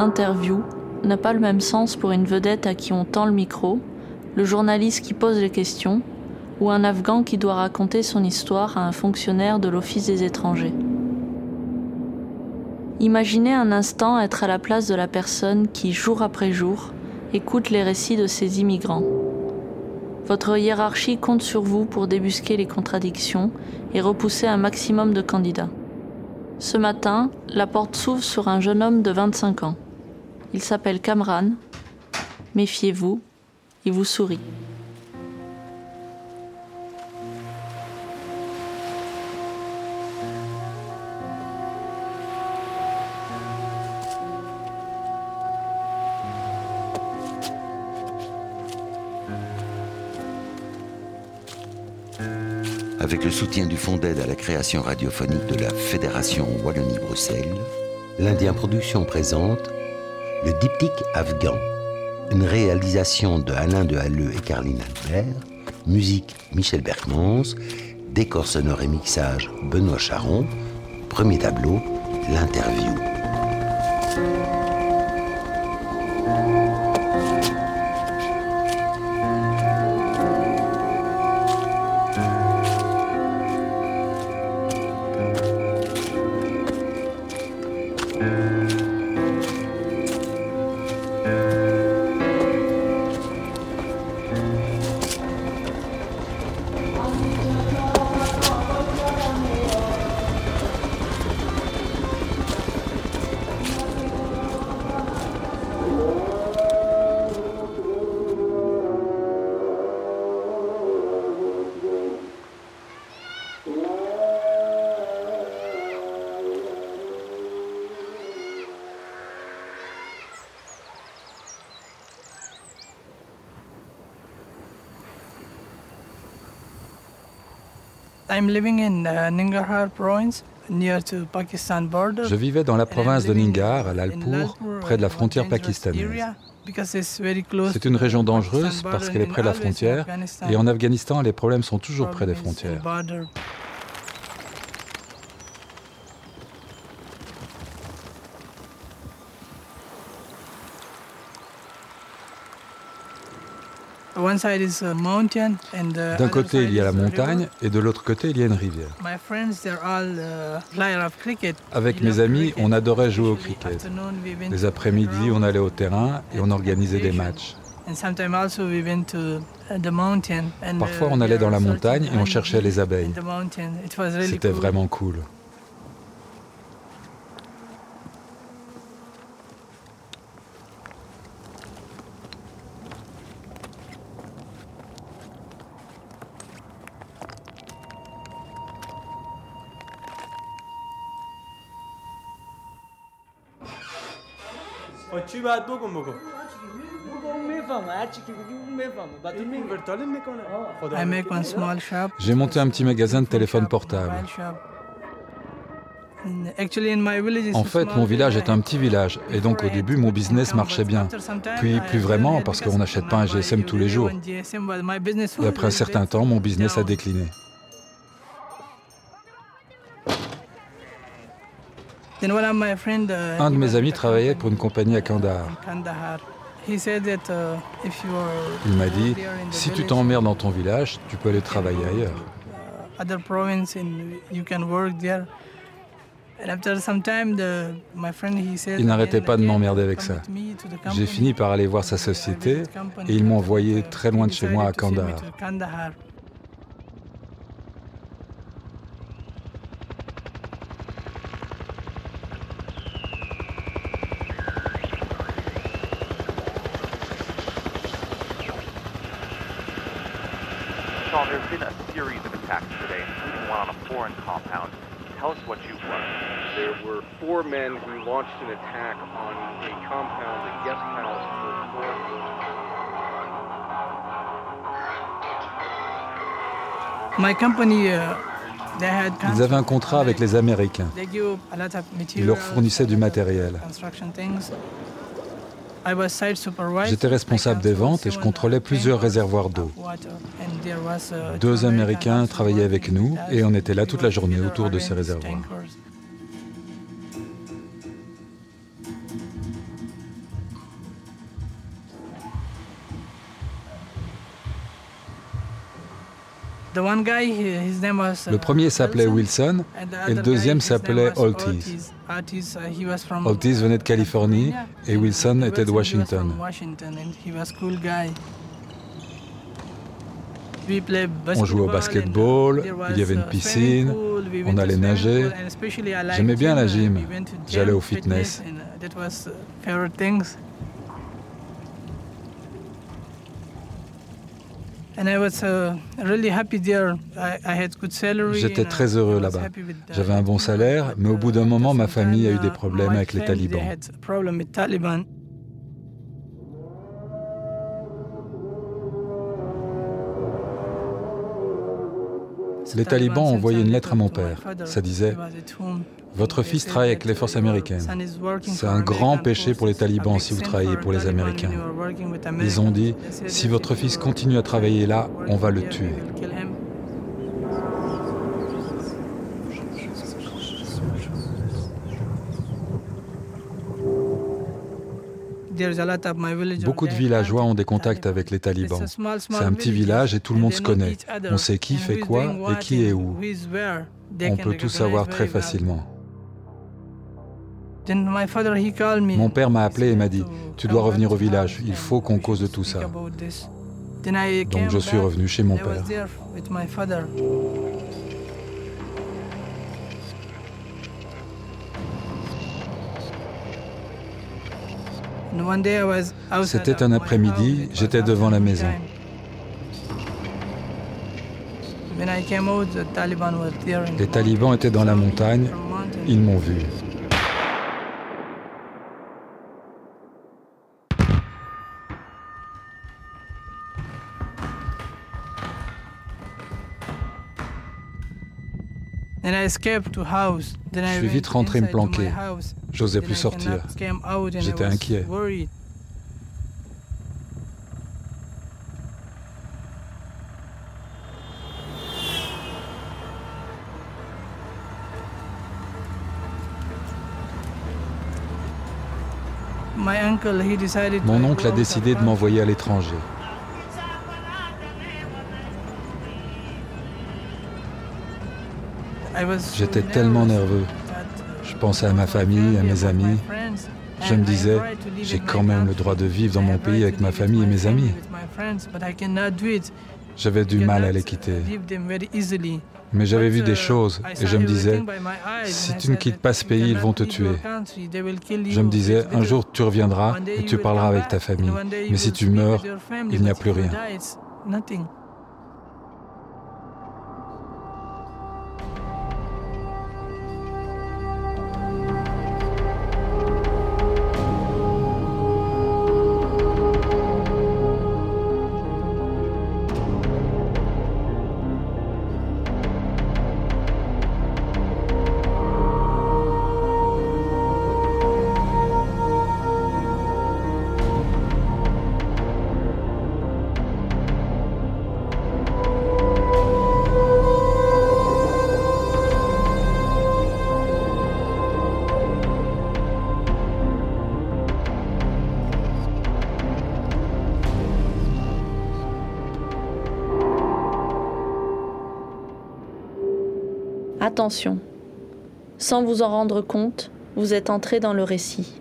interview n'a pas le même sens pour une vedette à qui on tend le micro, le journaliste qui pose les questions, ou un Afghan qui doit raconter son histoire à un fonctionnaire de l'Office des étrangers. Imaginez un instant être à la place de la personne qui, jour après jour, écoute les récits de ces immigrants. Votre hiérarchie compte sur vous pour débusquer les contradictions et repousser un maximum de candidats. Ce matin, la porte s'ouvre sur un jeune homme de 25 ans. Il s'appelle Kamran. Méfiez-vous, il vous sourit. Avec le soutien du Fonds d'aide à la création radiophonique de la Fédération Wallonie-Bruxelles, l'Indien Production présente Le diptyque afghan, une réalisation de Alain de Halleux et Caroline Albert, musique Michel Berkmans, décor sonore et mixage Benoît Charon, premier tableau, l'interview. Je vivais dans la province de Ningar, à Lalpur, près de la frontière pakistanaise. C'est une région dangereuse parce qu'elle est près de la frontière et en Afghanistan, les problèmes sont toujours près des frontières. D'un côté, il y a la montagne et de l'autre côté, il y a une rivière. Uh, Avec mes amis, on adorait jouer au cricket. Les après-midi, on allait au terrain et on organisait des matchs. Parfois, on allait dans la montagne et on cherchait les abeilles. C'était vraiment cool. J'ai monté un petit magasin de téléphone portable. En fait, mon village est un petit village, et donc au début, mon business marchait bien. Puis plus vraiment, parce qu'on n'achète pas un GSM tous les jours. Et après un certain temps, mon business a décliné. Un de mes amis travaillait pour une compagnie à Kandahar. Uh, Il m'a dit, si tu t'emmerdes dans ton village, tu peux aller travailler ailleurs. Il n'arrêtait pas de m'emmerder avec ça. J'ai fini par aller voir sa société et ils m'ont envoyé très loin de chez moi à Kandahar. Sean, there's been a series of attacks today, including one on a foreign compound. Tell us what you've learned. There were four men who launched an attack on a compound, a guest house for four. My company, uh, Ils avaient un contrat avec les Américains. Ils leur fournissaient du matériel. J'étais responsable des ventes et je contrôlais plusieurs réservoirs d'eau. Deux Américains travaillaient avec nous et on était là toute la journée autour de ces réservoirs. Le premier s'appelait Wilson et le deuxième s'appelait Ortiz. Ortiz venait de Californie et Wilson était de Washington. On jouait au basketball, il y avait une piscine, on allait nager. J'aimais bien la gym, j'allais au fitness. J'étais très heureux là-bas. J'avais un bon salaire, mais au bout d'un moment, ma famille a eu des uh, problèmes avec les talibans. Les talibans ont envoyé une lettre à mon père. Ça disait Votre fils travaille avec les forces américaines. C'est un grand péché pour les talibans si vous travaillez pour les Américains. Ils ont dit Si votre fils continue à travailler là, on va le tuer. Beaucoup de villageois ont des contacts avec les talibans. C'est un petit village et tout le monde se connaît. On sait qui fait quoi et qui est où. On peut tout savoir très facilement. Mon père m'a appelé et m'a dit, tu dois revenir au village, il faut qu'on cause de tout ça. Donc je suis revenu chez mon père. C'était un après-midi, j'étais devant la maison. Les talibans étaient dans la montagne, ils m'ont vu. Je suis vite rentré me planquer. J'osais plus sortir. J'étais inquiet. Mon oncle a décidé de m'envoyer à l'étranger. J'étais tellement nerveux. Je pensais à ma famille, à mes amis. Je me disais, j'ai quand même le droit de vivre dans mon pays avec ma famille et mes amis. J'avais du mal à les quitter. Mais j'avais vu des choses et je me disais, si tu ne quittes pas ce pays, ils vont te tuer. Je me disais, un jour tu reviendras et tu parleras avec ta famille. Mais si tu meurs, il n'y a plus rien. Attention, sans vous en rendre compte, vous êtes entré dans le récit.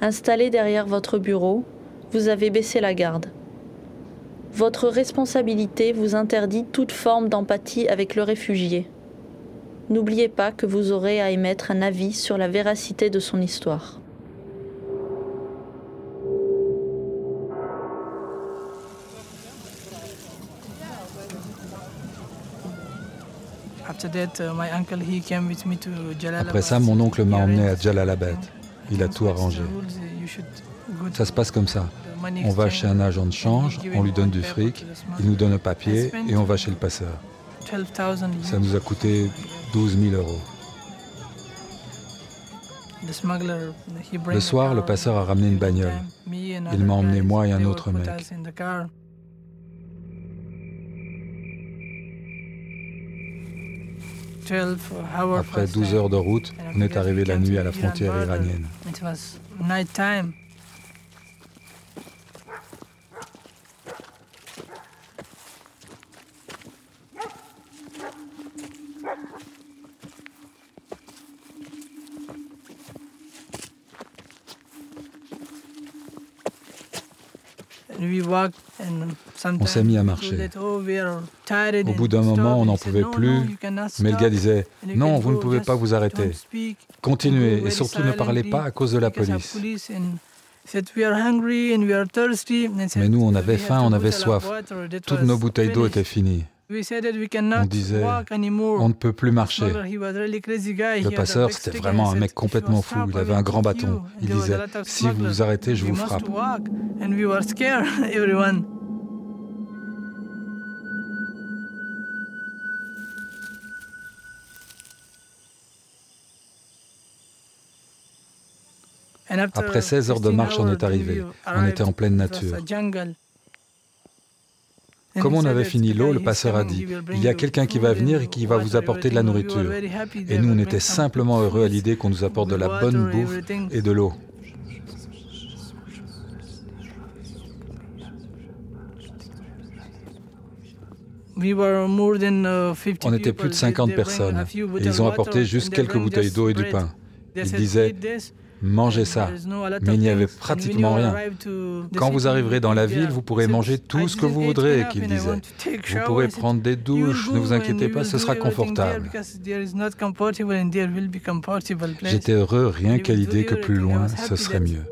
Installé derrière votre bureau, vous avez baissé la garde. Votre responsabilité vous interdit toute forme d'empathie avec le réfugié. N'oubliez pas que vous aurez à émettre un avis sur la véracité de son histoire. Après ça, mon oncle m'a emmené à Jalalabad. Il a tout arrangé. Ça se passe comme ça. On va chez un agent de change, on lui donne du fric, il nous donne un papier et on va chez le passeur. Ça nous a coûté 12 000 euros. Le soir, le passeur a ramené une bagnole. Il m'a emmené moi et un autre mec. Après 12 heures de route, on est arrivé la nuit à la frontière iranienne. On s'est mis à marcher. Au bout d'un moment, on n'en pouvait plus, mais le gars disait, non, vous ne pouvez pas vous arrêter. Continuez et surtout ne parlez pas à cause de la police. Mais nous, on avait faim, on avait soif. Toutes nos bouteilles d'eau étaient finies. On disait, on ne peut plus marcher. Le passeur, c'était vraiment un mec complètement fou. Il avait un grand bâton. Il disait, si vous vous arrêtez, je vous frappe. Après 16 heures de marche, on est arrivé. On était en pleine nature. Comme on avait fini l'eau, le passeur a dit, il y a quelqu'un qui va venir et qui va vous apporter de la nourriture. Et nous, on était simplement heureux à l'idée qu'on nous apporte de la bonne bouffe et de l'eau. On était plus de 50 personnes et ils ont apporté juste quelques bouteilles d'eau et du pain. Ils disaient, mangez ça. Mais il n'y avait pratiquement rien. Quand vous arriverez dans la ville, vous pourrez manger tout ce que vous voudrez, qu'il disait. Vous pourrez prendre des douches, ne vous inquiétez pas, ce sera confortable. J'étais heureux rien qu'à l'idée que plus loin, ce serait mieux.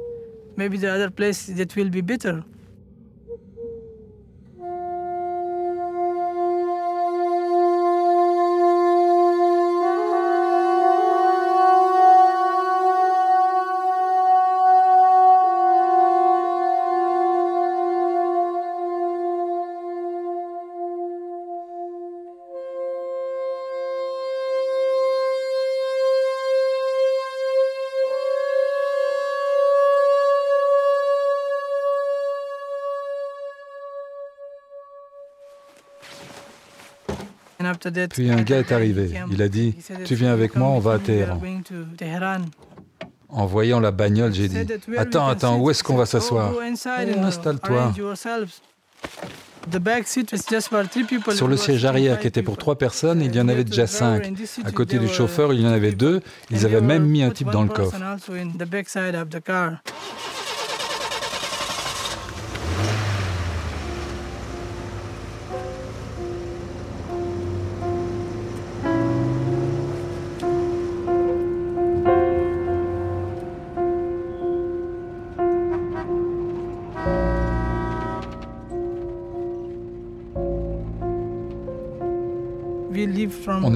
Puis un gars est arrivé. Il a dit, tu viens avec moi, on va à Téhéran. En voyant la bagnole, j'ai dit, attends, attends, où est-ce qu'on va s'asseoir Installe-toi. Sur le siège arrière qui était pour trois personnes, il y en avait déjà cinq. À côté du chauffeur, il y en avait deux. Ils avaient même mis un type dans le coffre.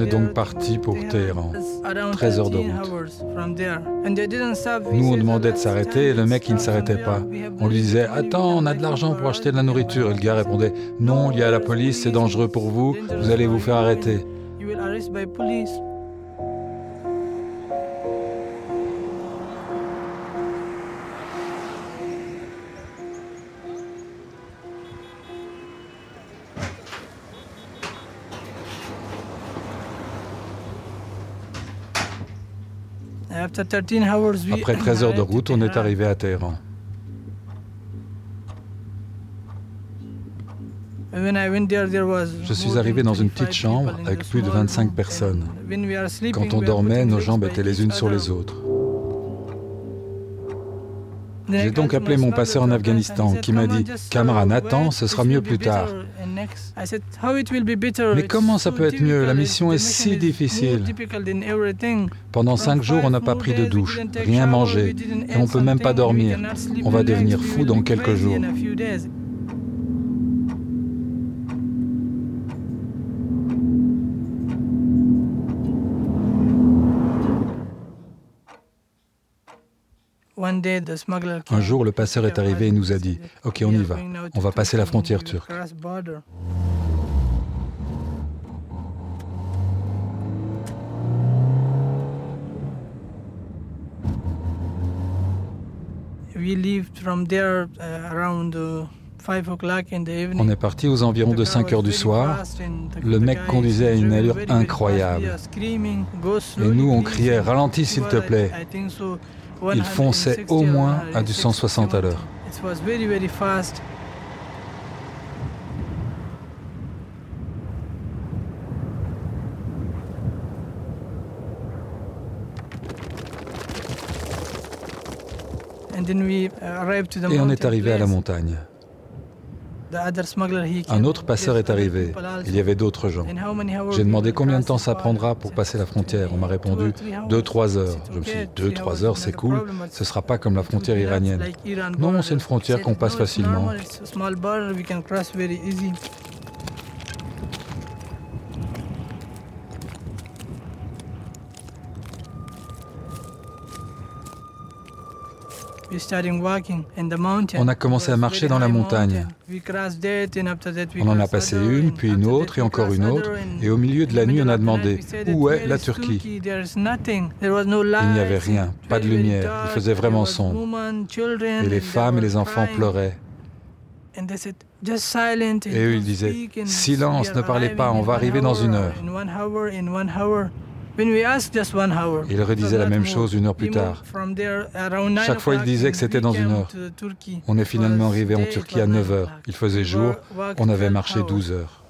Donc parti pour Téhéran. 13 heures de route. Nous, on demandait de s'arrêter et le mec, il ne s'arrêtait pas. On lui disait Attends, on a de l'argent pour acheter de la nourriture. Et le gars répondait Non, il y a la police, c'est dangereux pour vous, vous allez vous faire arrêter. Après 13 heures de route, on est arrivé à Téhéran. Je suis arrivé dans une petite chambre avec plus de 25 personnes. Quand on dormait, nos jambes étaient les unes sur les autres. J'ai donc appelé mon passeur en Afghanistan qui m'a dit Camarade, attends, ce sera mieux plus tard. Mais comment ça peut être mieux? La mission est si difficile. Pendant cinq jours, on n'a pas pris de douche, rien mangé, et on ne peut même pas dormir. On va devenir fou dans quelques jours. Un jour, le passeur est arrivé et nous a dit, OK, on y va, on va passer la frontière turque. On est parti aux environs de 5 heures du soir. Le mec conduisait à une allure incroyable. Et nous, on criait Ralentis, s'il te plaît. Il fonçait au moins à du 160 à l'heure. Et on est arrivé à la montagne. Un autre passeur est arrivé. Il y avait d'autres gens. J'ai demandé combien de temps ça prendra pour passer la frontière. On m'a répondu 2-3 heures. Je me suis dit 2-3 heures, c'est cool. Ce ne sera pas comme la frontière iranienne. Non, c'est une frontière qu'on passe facilement. On a commencé à marcher dans la montagne. On en a passé une, puis une autre, et encore une autre. Et au milieu de la nuit, on a demandé Où est la Turquie? Il n'y avait rien, pas de lumière. Il faisait vraiment sombre. Et les femmes et les enfants pleuraient. Et eux, ils disaient Silence, ne parlez pas, on va arriver dans une heure. Il redisait la même chose une heure plus tard. Chaque fois, il disait que c'était dans une heure. On est finalement arrivé en Turquie à 9 heures. Il faisait jour, on avait marché 12 heures.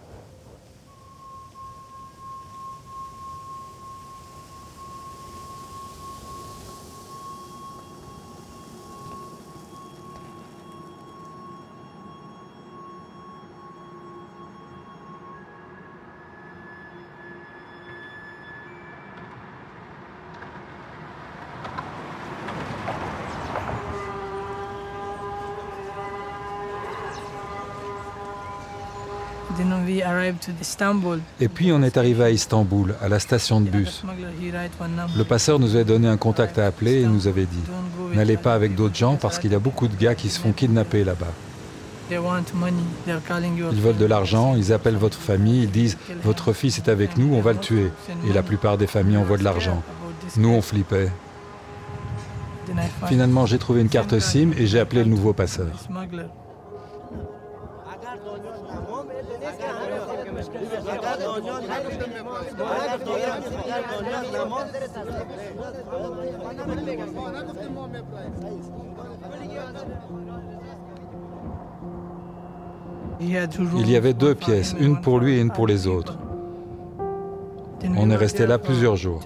Et puis on est arrivé à Istanbul, à la station de bus. Le passeur nous avait donné un contact à appeler et nous avait dit N'allez pas avec d'autres gens parce qu'il y a beaucoup de gars qui se font kidnapper là-bas. Ils veulent de l'argent, ils appellent votre famille, ils disent Votre fils est avec nous, on va le tuer. Et la plupart des familles envoient de l'argent. Nous, on flippait. Finalement, j'ai trouvé une carte SIM et j'ai appelé le nouveau passeur. Il y avait deux pièces, une pour lui et une pour les autres. On est resté là plusieurs jours.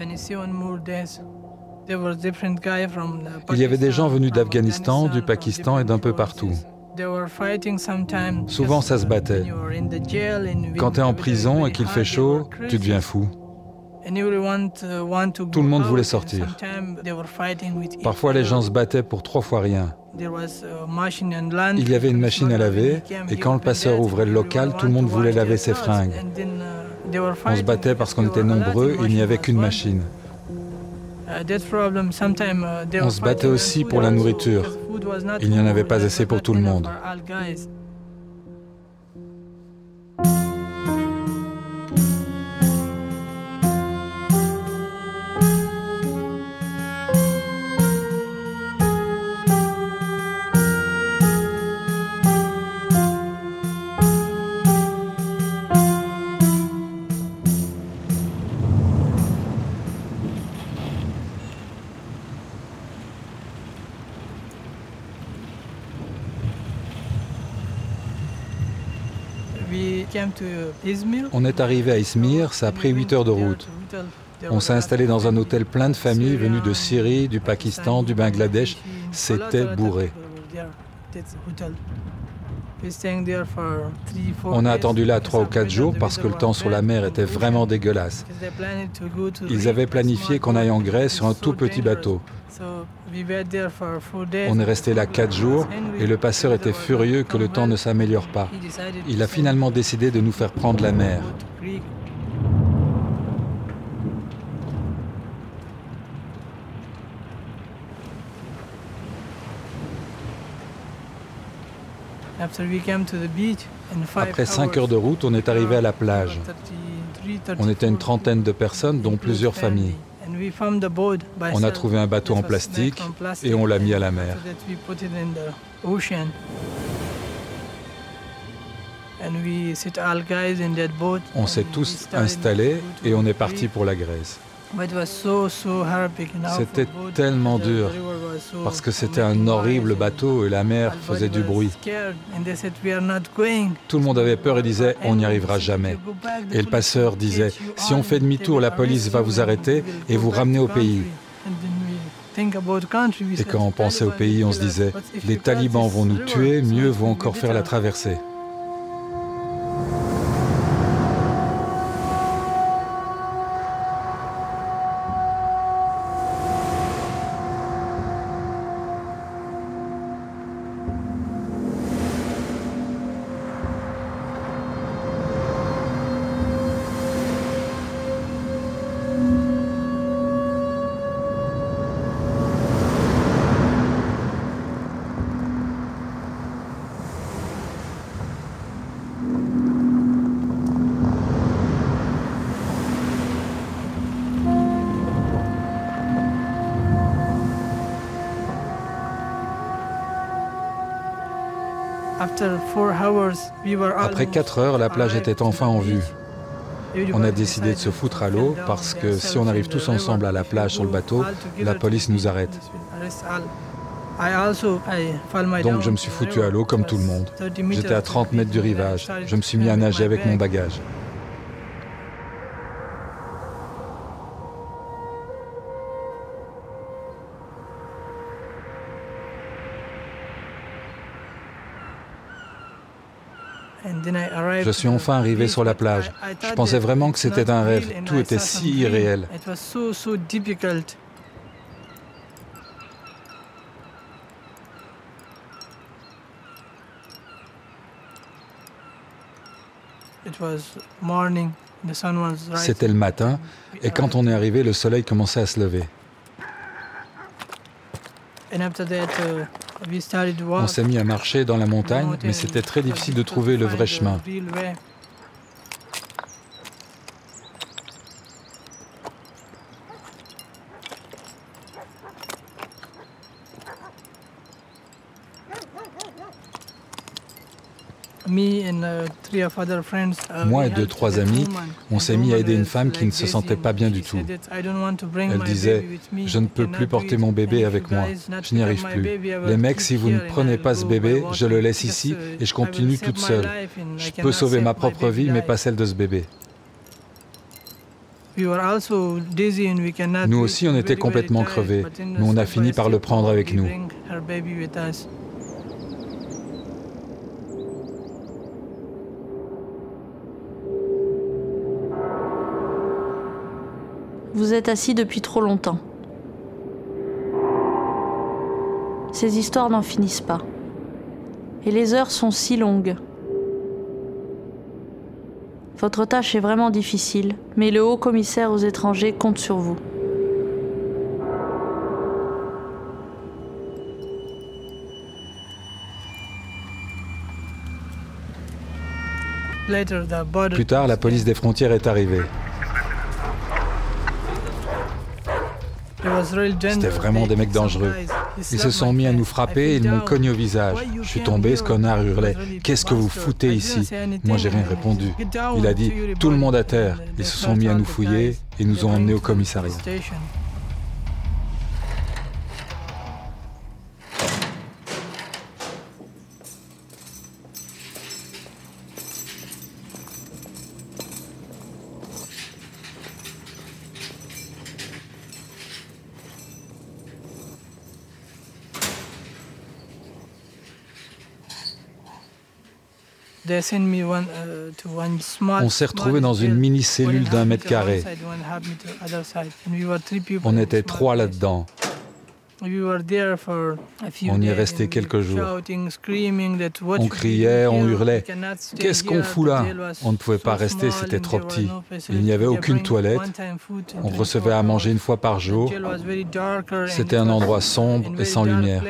Il y avait des gens venus d'Afghanistan, du Pakistan et d'un peu partout. Souvent ça se battait. Quand tu es en prison et qu'il fait chaud, tu deviens fou. Uh, Tout le monde voulait sortir. Parfois les gens se battaient pour trois fois rien. Il y avait une machine à laver et quand le passeur ouvrait le local, tout le monde voulait laver ses fringues. Uh, On se battait parce qu'on était nombreux et il n'y avait qu'une machine. Uh, On se battait aussi pour la nourriture. Il n'y en avait pas assez pour tout le monde. On est arrivé à Izmir, ça a pris 8 heures de route. On s'est installé dans un hôtel plein de familles venues de Syrie, du Pakistan, du Bangladesh. C'était bourré. On a attendu là trois ou quatre jours parce que le temps sur la mer était vraiment dégueulasse. Ils avaient planifié qu'on aille en Grèce sur un tout petit bateau. On est resté là quatre jours et le passeur était furieux que le temps ne s'améliore pas. Il a finalement décidé de nous faire prendre la mer. Après cinq heures de route, on est arrivé à la plage. On était une trentaine de personnes, dont plusieurs familles. On a trouvé un bateau en plastique et on l'a mis à la mer. On s'est tous installés et on est parti pour la Grèce. C'était tellement dur parce que c'était un horrible bateau et la mer faisait du bruit. Tout le monde avait peur et disait on n'y arrivera jamais. Et le passeur disait si on fait demi-tour, la police va vous arrêter et vous ramener au pays. Et quand on pensait au pays, on se disait les talibans vont nous tuer, mieux vaut encore faire la traversée. Après 4 heures, la plage était enfin en vue. On a décidé de se foutre à l'eau parce que si on arrive tous ensemble à la plage sur le bateau, la police nous arrête. Donc je me suis foutu à l'eau comme tout le monde. J'étais à 30 mètres du rivage. Je me suis mis à nager avec mon bagage. Je suis enfin arrivé sur la plage. Je pensais vraiment que c'était un rêve. Tout était si irréel. C'était le matin et quand on est arrivé, le soleil commençait à se lever. On s'est mis à marcher dans la montagne, mais c'était très difficile de trouver le vrai chemin. Uh, Moi et deux, trois amis, on s'est mis à aider une femme qui ne se sentait pas bien du tout. Elle disait, je ne peux plus porter mon bébé avec moi, je n'y arrive plus. Les mecs, si vous ne prenez pas ce bébé, je le laisse ici et je continue toute seule. Je peux sauver ma propre vie, mais pas celle de ce bébé. Nous aussi, on était complètement crevés, mais on a fini par le prendre avec nous. Vous êtes assis depuis trop longtemps. Ces histoires n'en finissent pas. Et les heures sont si longues. Votre tâche est vraiment difficile, mais le haut commissaire aux étrangers compte sur vous. Plus tard, la police des frontières est arrivée. C'était vraiment des mecs dangereux. Ils se sont mis à nous frapper et ils m'ont cogné au visage. Je suis tombé, ce connard hurlait Qu'est-ce que vous foutez ici? Moi, j'ai rien répondu. Il a dit Tout le monde à terre. Ils se sont mis à nous fouiller et nous ont emmenés au commissariat. On s'est retrouvé dans une mini-cellule d'un mètre carré. On était trois là-dedans. On y est resté quelques jours. On criait, on hurlait. Qu'est-ce qu'on fout là On ne pouvait pas rester, c'était trop petit. Il n'y avait aucune toilette. On recevait à manger une fois par jour. C'était un endroit sombre et sans lumière.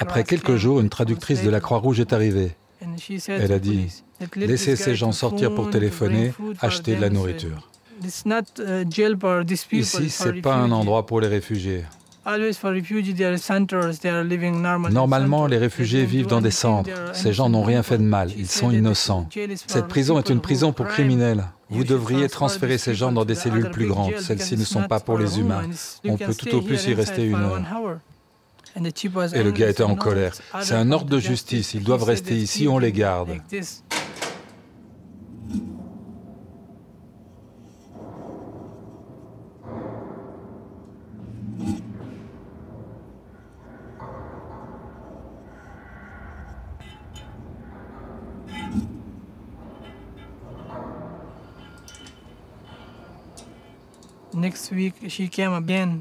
Après quelques jours, une traductrice de la Croix-Rouge est arrivée. Elle a dit Laissez ces gens sortir pour téléphoner, acheter de la nourriture. Ici, ce n'est pas un endroit pour les réfugiés. Normalement, les réfugiés vivent dans des centres. Ces gens n'ont rien fait de mal, ils sont innocents. Cette prison est une prison pour criminels. Vous devriez transférer ces gens dans des cellules plus grandes. Celles-ci ne sont pas pour les humains. On peut tout au plus y rester une heure. Et le gars était en colère. C'est un ordre de justice, ils doivent rester ici, on les garde.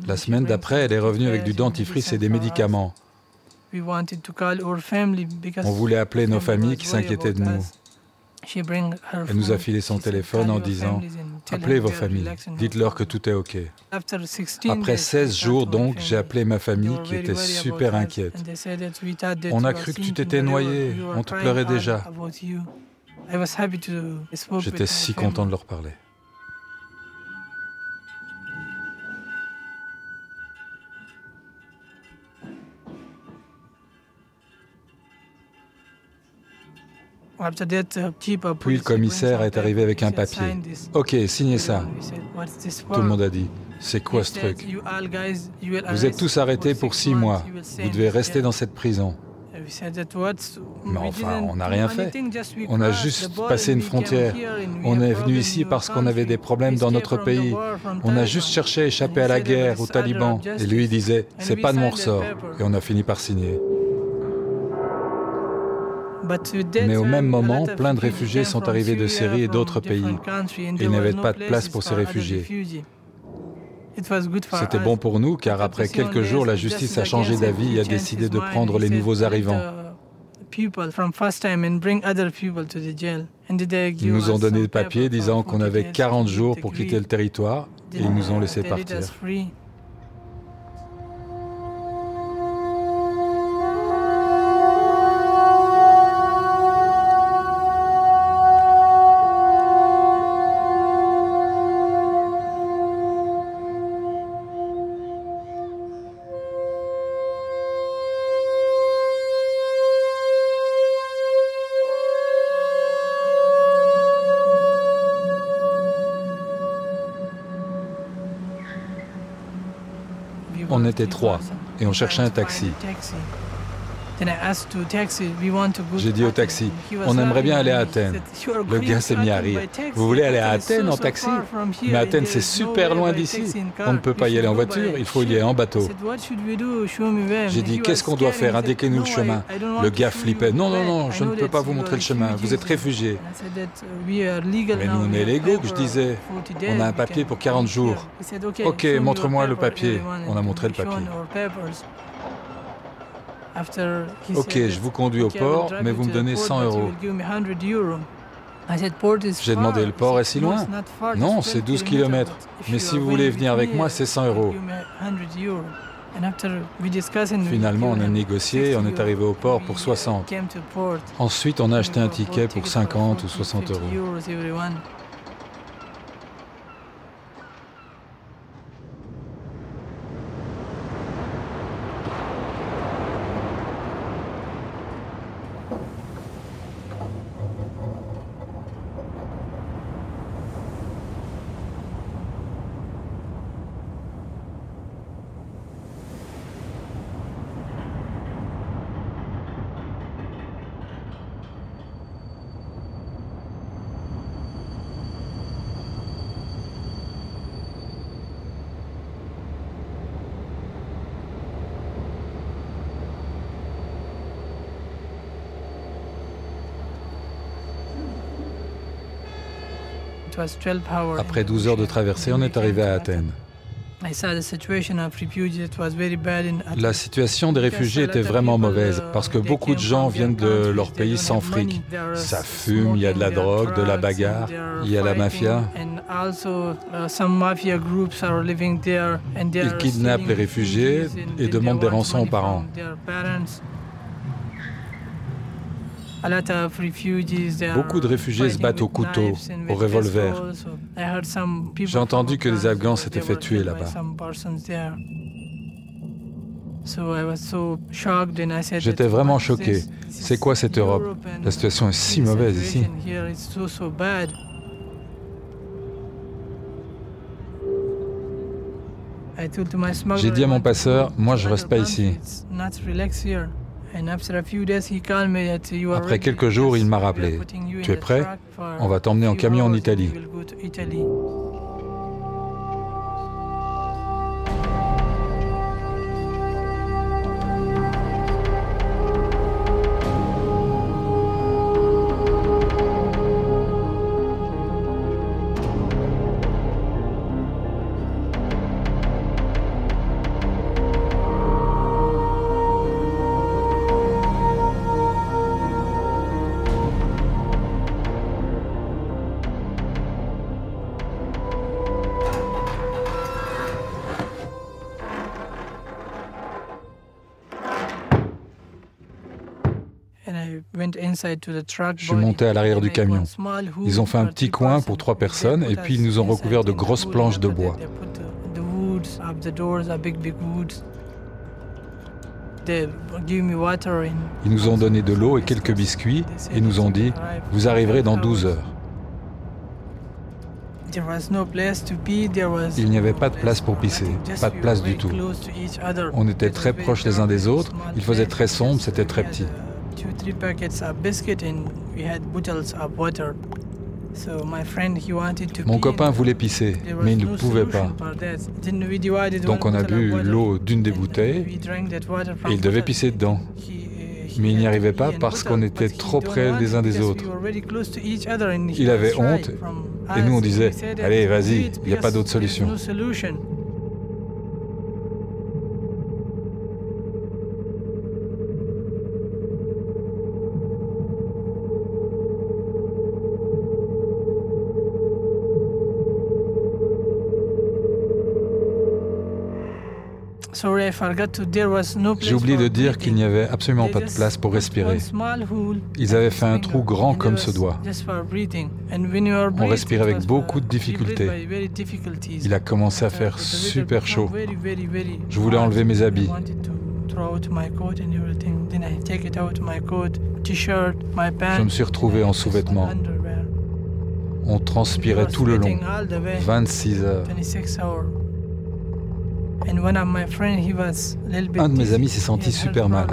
La semaine d'après, elle est revenue avec du dentifrice et des médicaments. On voulait appeler nos familles qui s'inquiétaient de nous. Elle nous a filé son téléphone en disant Appelez vos familles, dites-leur que tout est OK. Après 16 jours, donc, j'ai appelé ma famille qui était super inquiète. On a cru que tu t'étais noyé, on te pleurait déjà. J'étais si content de leur parler. Puis le commissaire est arrivé avec un papier. Ok, signez ça. Tout le monde a dit, c'est quoi ce truc? Vous êtes tous arrêtés pour six mois. Vous devez rester dans cette prison. Mais enfin, on n'a rien fait. On a juste passé une frontière. On est venu ici parce qu'on avait des problèmes dans notre pays. On a juste cherché à échapper à la guerre, aux talibans. Et lui disait, c'est pas de mon ressort. Et on a fini par signer. Mais au même moment, plein de réfugiés sont arrivés de Syrie et d'autres pays. Il n'y avait pas de place pour ces réfugiés. C'était bon pour nous car après quelques jours, la justice a changé d'avis et a décidé de prendre les nouveaux arrivants. Ils nous ont donné des papiers disant qu'on avait 40 jours pour quitter le territoire et ils nous ont laissé partir. Trois et on cherchait un taxi. J'ai dit au taxi, on aimerait bien aller à Athènes. Le gars s'est mis à rire. Vous voulez aller à Athènes en taxi Mais Athènes, c'est super loin d'ici. On ne peut pas y aller en voiture, il faut y aller en bateau. J'ai dit, qu'est-ce qu'on doit faire? Indiquez-nous le chemin. Le gars flippait. Non, non, non, je ne peux pas vous montrer le chemin. Vous êtes réfugié. Mais nous, on est légaux, je disais. On a un papier pour 40 jours. Ok, montre-moi le papier. On a montré le papier. Ok, je vous conduis au port, mais vous me donnez 100 euros. J'ai demandé, le port est si loin Non, c'est 12 km. Mais si vous voulez venir avec moi, c'est 100 euros. Finalement, on a négocié et on est arrivé au port pour 60. Ensuite, on a acheté un ticket pour 50 ou 60 euros. Après 12 heures de traversée, on est arrivé à Athènes. La situation des réfugiés était vraiment mauvaise parce que beaucoup de gens viennent de leur pays sans fric. Ça fume, il y a de la drogue, de la bagarre, il y a la mafia. Ils kidnappent les réfugiés et demandent des rançons aux parents. Beaucoup de réfugiés se battent au couteau, au revolver. J'ai entendu que les Afghans s'étaient fait tuer là-bas. J'étais vraiment choqué. C'est quoi cette Europe? La situation est si mauvaise ici. J'ai dit à mon passeur, moi je reste pas ici. Après quelques jours, il m'a rappelé, tu es prêt On va t'emmener en camion en Italie. Je suis monté à l'arrière du camion. Ils ont fait un petit coin pour trois personnes et puis ils nous ont recouvert de grosses planches de bois. Ils nous ont donné de l'eau et quelques biscuits et nous ont dit, vous arriverez dans 12 heures. Il n'y avait pas de place pour pisser, pas de place du tout. On était très proches les uns des autres, il faisait très sombre, c'était très petit. Mon copain voulait pisser, mais il ne pouvait pas. Donc on a bu l'eau d'une des bouteilles et il devait pisser dedans. Mais il n'y arrivait pas parce qu'on était trop près les uns des autres. Il avait honte et nous on disait, allez vas-y, il n'y a pas d'autre solution. J'ai oublié de dire qu'il n'y avait absolument pas de place pour respirer. Ils avaient fait un trou grand comme ce doigt. On respirait avec beaucoup de difficultés. Il a commencé à faire super chaud. Je voulais enlever mes habits. Je me suis retrouvé en sous-vêtements. On transpirait tout le long, 26 heures. Un de mes amis s'est senti super mal.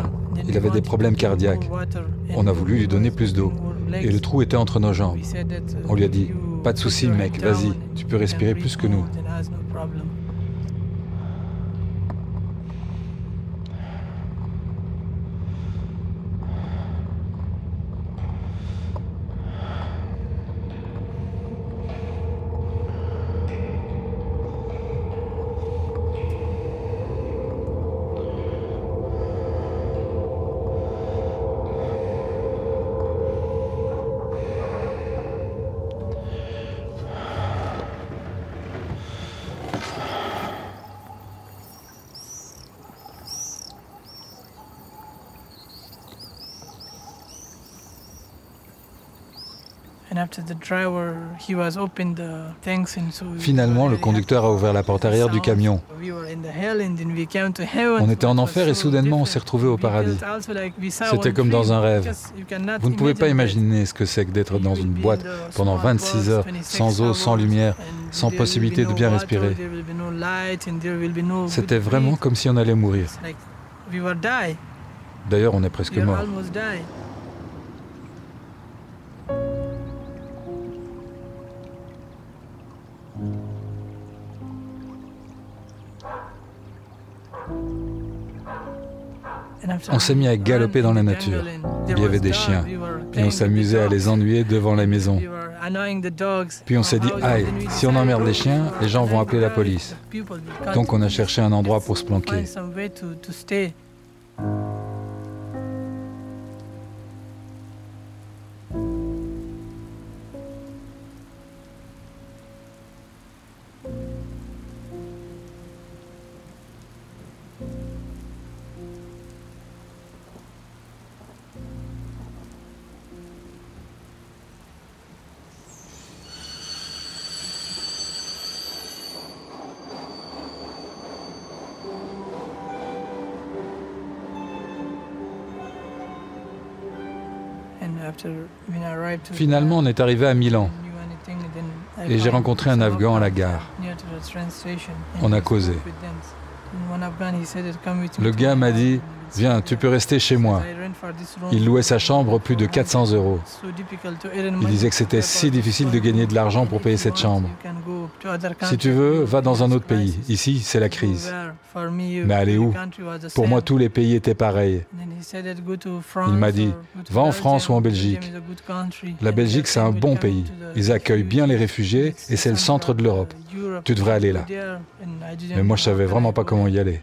Il avait des problèmes cardiaques. On a voulu lui donner plus d'eau. Et le trou était entre nos jambes. On lui a dit, pas de souci mec, vas-y, tu peux respirer plus que nous. Finalement, le conducteur a ouvert la porte arrière du camion. On était en enfer et soudainement on s'est retrouvé au paradis. C'était comme dans un rêve. Vous ne pouvez pas imaginer ce que c'est que d'être dans une boîte pendant 26 heures, sans eau, sans lumière, sans possibilité de bien respirer. C'était vraiment comme si on allait mourir. D'ailleurs, on est presque mort. On s'est mis à galoper dans la nature. Il y avait des chiens. Et on s'amusait à les ennuyer devant la maison. Puis on s'est dit, aïe, si on emmerde les chiens, les gens vont appeler la police. Donc on a cherché un endroit pour se planquer. Finalement, on est arrivé à Milan et j'ai rencontré un Afghan à la gare. On a causé. Le gars m'a dit, viens, tu peux rester chez moi. Il louait sa chambre plus de 400 euros. Il disait que c'était si difficile de gagner de l'argent pour payer cette chambre. Si tu veux, va dans un autre pays. Ici, c'est la crise. Mais allez où Pour moi, tous les pays étaient pareils. Il m'a dit, va en France ou en Belgique. La Belgique, c'est un bon pays. Ils accueillent bien les réfugiés et c'est le centre de l'Europe. Tu devrais aller là. Mais moi, je savais vraiment pas comment y aller.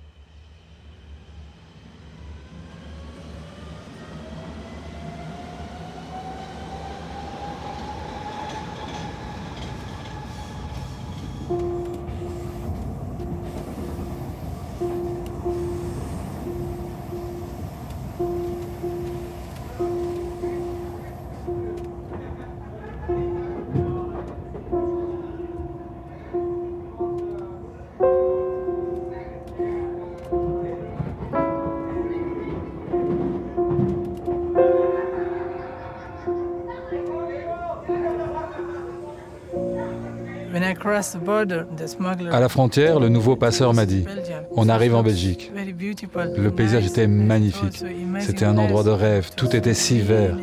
À la frontière, le nouveau passeur m'a dit, on arrive en Belgique. Le paysage était magnifique. C'était un endroit de rêve. Tout était si vert.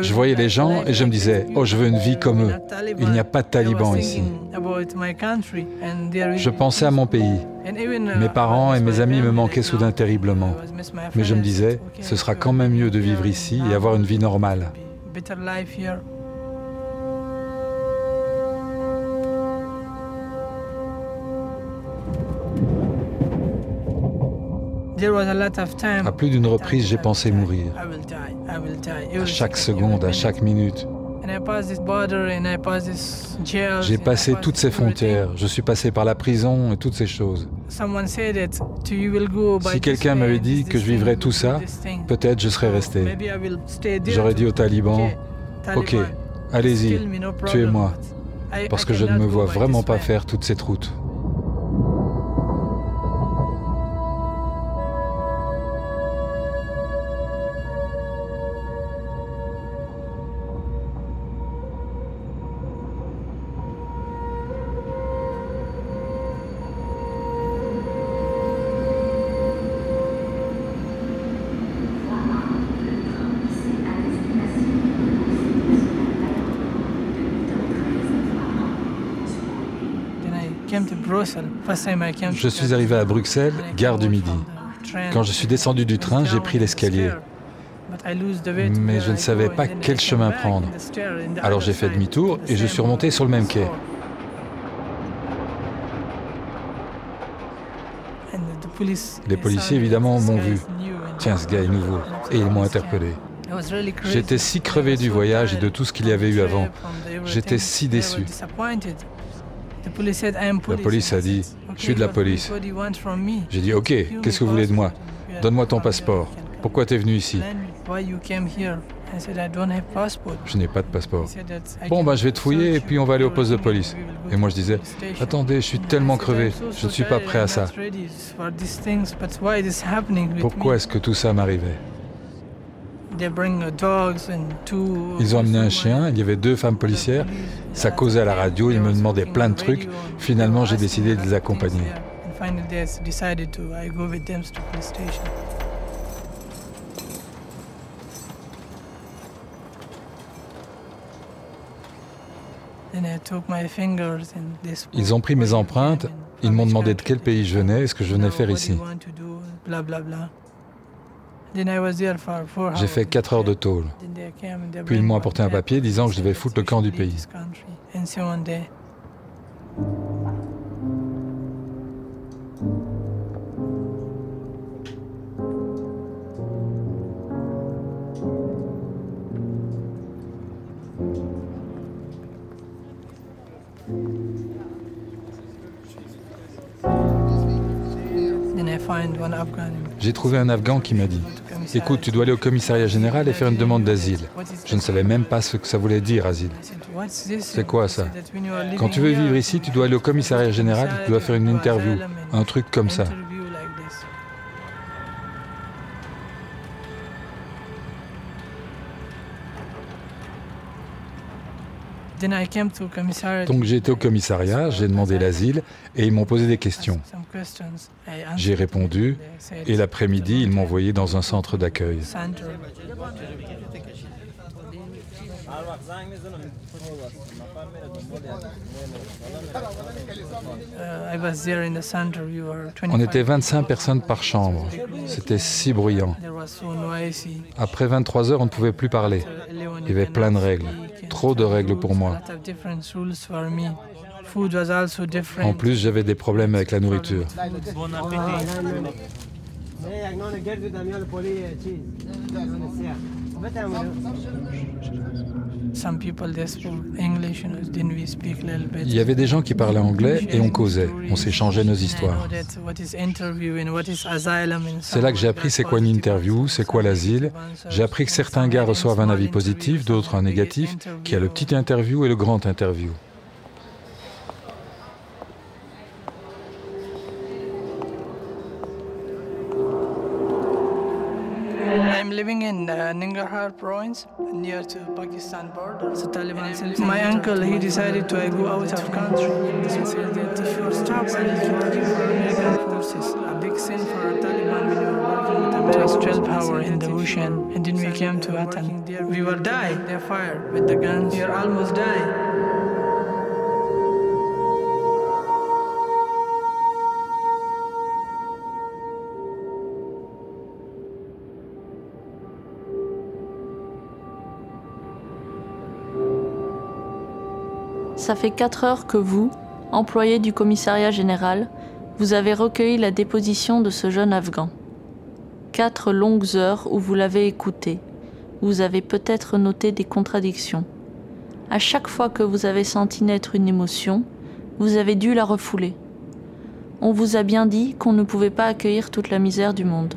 Je voyais les gens et je me disais, oh, je veux une vie comme eux. Il n'y a pas de talibans ici. Je pensais à mon pays. Mes parents et mes amis me manquaient soudain terriblement. Mais je me disais, ce sera quand même mieux de vivre ici et avoir une vie normale. À plus d'une reprise, j'ai pensé mourir. À chaque seconde, à chaque minute. J'ai passé toutes ces frontières. Je suis passé par la prison et toutes ces choses. Si quelqu'un m'avait dit que je vivrais tout ça, peut-être je serais resté. J'aurais dit aux talibans, ok, allez-y, tuez-moi, parce que je ne me vois vraiment pas faire toute cette route. Je suis arrivé à Bruxelles, gare du Midi. Quand je suis descendu du train, j'ai pris l'escalier. Mais je ne savais pas quel chemin prendre. Alors j'ai fait demi-tour et je suis remonté sur le même quai. Les policiers, évidemment, m'ont vu. Tiens, ce gars est nouveau. Et ils m'ont interpellé. J'étais si crevé du voyage et de tout ce qu'il y avait eu avant. J'étais si déçu. La police. a dit, je suis de la police. J'ai dit, ok, qu'est-ce que vous voulez de moi? Donne-moi ton passeport. Pourquoi tu es venu ici? Je n'ai pas de passeport. Bon, ben je vais te fouiller et puis on va aller au poste de police. Et moi je disais, attendez, je suis tellement crevé, je ne suis pas prêt à ça. Pourquoi est-ce que tout ça m'arrivait? Ils ont amené un chien, il y avait deux femmes policières, ça causait à la radio, ils me demandaient plein de trucs. Finalement, j'ai décidé de les accompagner. Ils ont pris mes empreintes, ils m'ont demandé de quel pays je venais et ce que je venais faire ici. J'ai fait 4 heures de tôle. Puis ils m'ont apporté un papier disant que je devais foutre le camp du pays. J'ai trouvé un Afghan qui m'a dit Écoute, tu dois aller au commissariat général et faire une demande d'asile. Je ne savais même pas ce que ça voulait dire, asile. C'est quoi ça? Quand tu veux vivre ici, tu dois aller au commissariat général, tu dois faire une interview, un truc comme ça. Donc j'ai été au commissariat, j'ai demandé l'asile et ils m'ont posé des questions. J'ai répondu et l'après-midi, ils m'ont envoyé dans un centre d'accueil. On était 25 personnes par chambre. C'était si bruyant. Après 23 heures, on ne pouvait plus parler. Il y avait plein de règles. Trop de règles pour moi. En plus, j'avais des problèmes avec la nourriture. Il y avait des gens qui parlaient anglais et on causait, on s'échangeait nos histoires. C'est là que j'ai appris c'est quoi une interview, c'est quoi l'asile. J'ai appris que certains gars reçoivent un avis positif, d'autres un négatif, qu'il y a le petit interview et le grand interview. Living in uh, Nangarhar province, near to Pakistan border. So Taliban My uncle, he decided to uh, go out of country. He said that if you stop working for American forces, a big sin for Taliban when you were working with them. Just 12 power in the ocean, and then we came to Atan. We were die. They fired with the guns. We are almost die. Ça fait quatre heures que vous, employé du commissariat général, vous avez recueilli la déposition de ce jeune Afghan. Quatre longues heures où vous l'avez écouté. Vous avez peut-être noté des contradictions. À chaque fois que vous avez senti naître une émotion, vous avez dû la refouler. On vous a bien dit qu'on ne pouvait pas accueillir toute la misère du monde.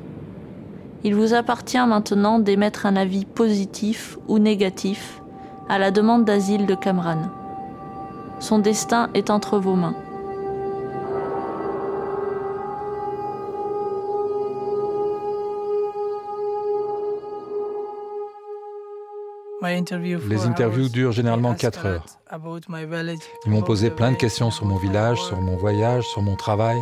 Il vous appartient maintenant d'émettre un avis positif ou négatif à la demande d'asile de Kamran. Son destin est entre vos mains. Les interviews durent généralement 4 heures. Ils m'ont posé plein de questions sur mon village, sur mon voyage, sur mon travail.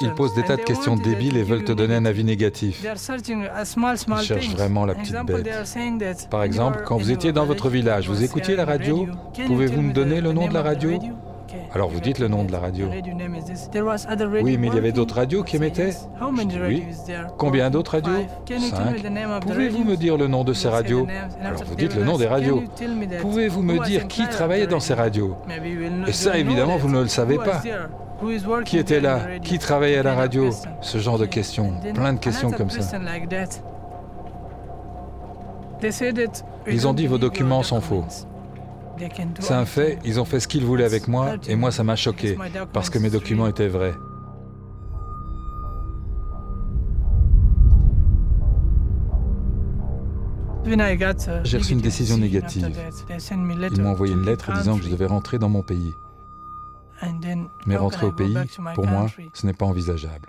Ils posent des tas de questions débiles et veulent te donner un avis négatif. Ils cherchent vraiment la petite bête. Par exemple, quand vous étiez dans votre village, vous écoutiez la radio Pouvez-vous me donner le nom de la radio? Alors vous dites le nom de la radio. Oui, mais il y avait d'autres radios qui émettaient. Oui. Combien d'autres radios? Cinq. Pouvez-vous me dire le nom de ces radios? Alors vous dites le nom des radios. Pouvez-vous me dire qui travaillait dans ces radios? Et ça, évidemment, vous ne le savez pas. Qui était là? Qui travaillait à la radio? Ce genre de questions. Plein de questions comme ça. Ils ont dit vos documents sont faux. C'est un fait, ils ont fait ce qu'ils voulaient avec moi et moi ça m'a choqué parce que mes documents étaient vrais. J'ai reçu une décision négative. Ils m'ont envoyé une lettre disant que je devais rentrer dans mon pays. Mais rentrer au pays, pour moi, ce n'est pas envisageable.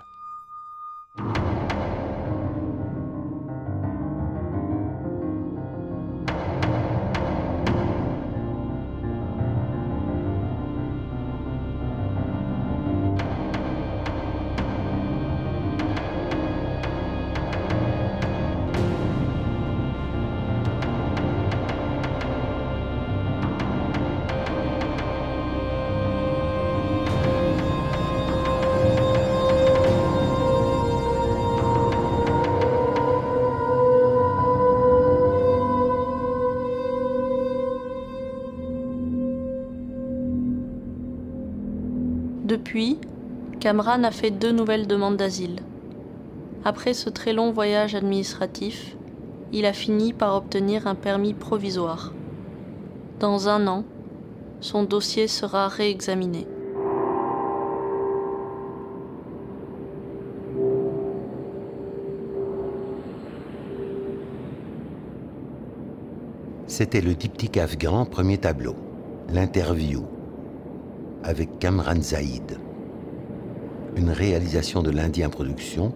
Depuis, Kamran a fait deux nouvelles demandes d'asile. Après ce très long voyage administratif, il a fini par obtenir un permis provisoire. Dans un an, son dossier sera réexaminé. C'était le diptyque afghan, premier tableau, l'interview avec Kamran Zaïd. Une réalisation de l'Indien Production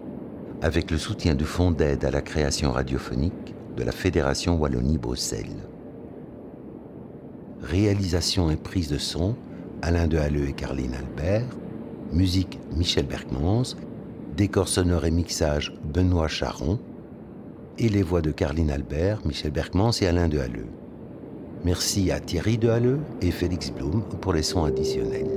avec le soutien du Fonds d'aide à la création radiophonique de la Fédération Wallonie-Bruxelles. Réalisation et prise de son Alain Dehalleux et Carline Albert. Musique Michel Bergmans. Décor sonore et mixage Benoît Charon. Et les voix de Carline Albert, Michel Bergmans et Alain Dehalleux. Merci à Thierry Dehalleux et Félix Blum pour les sons additionnels.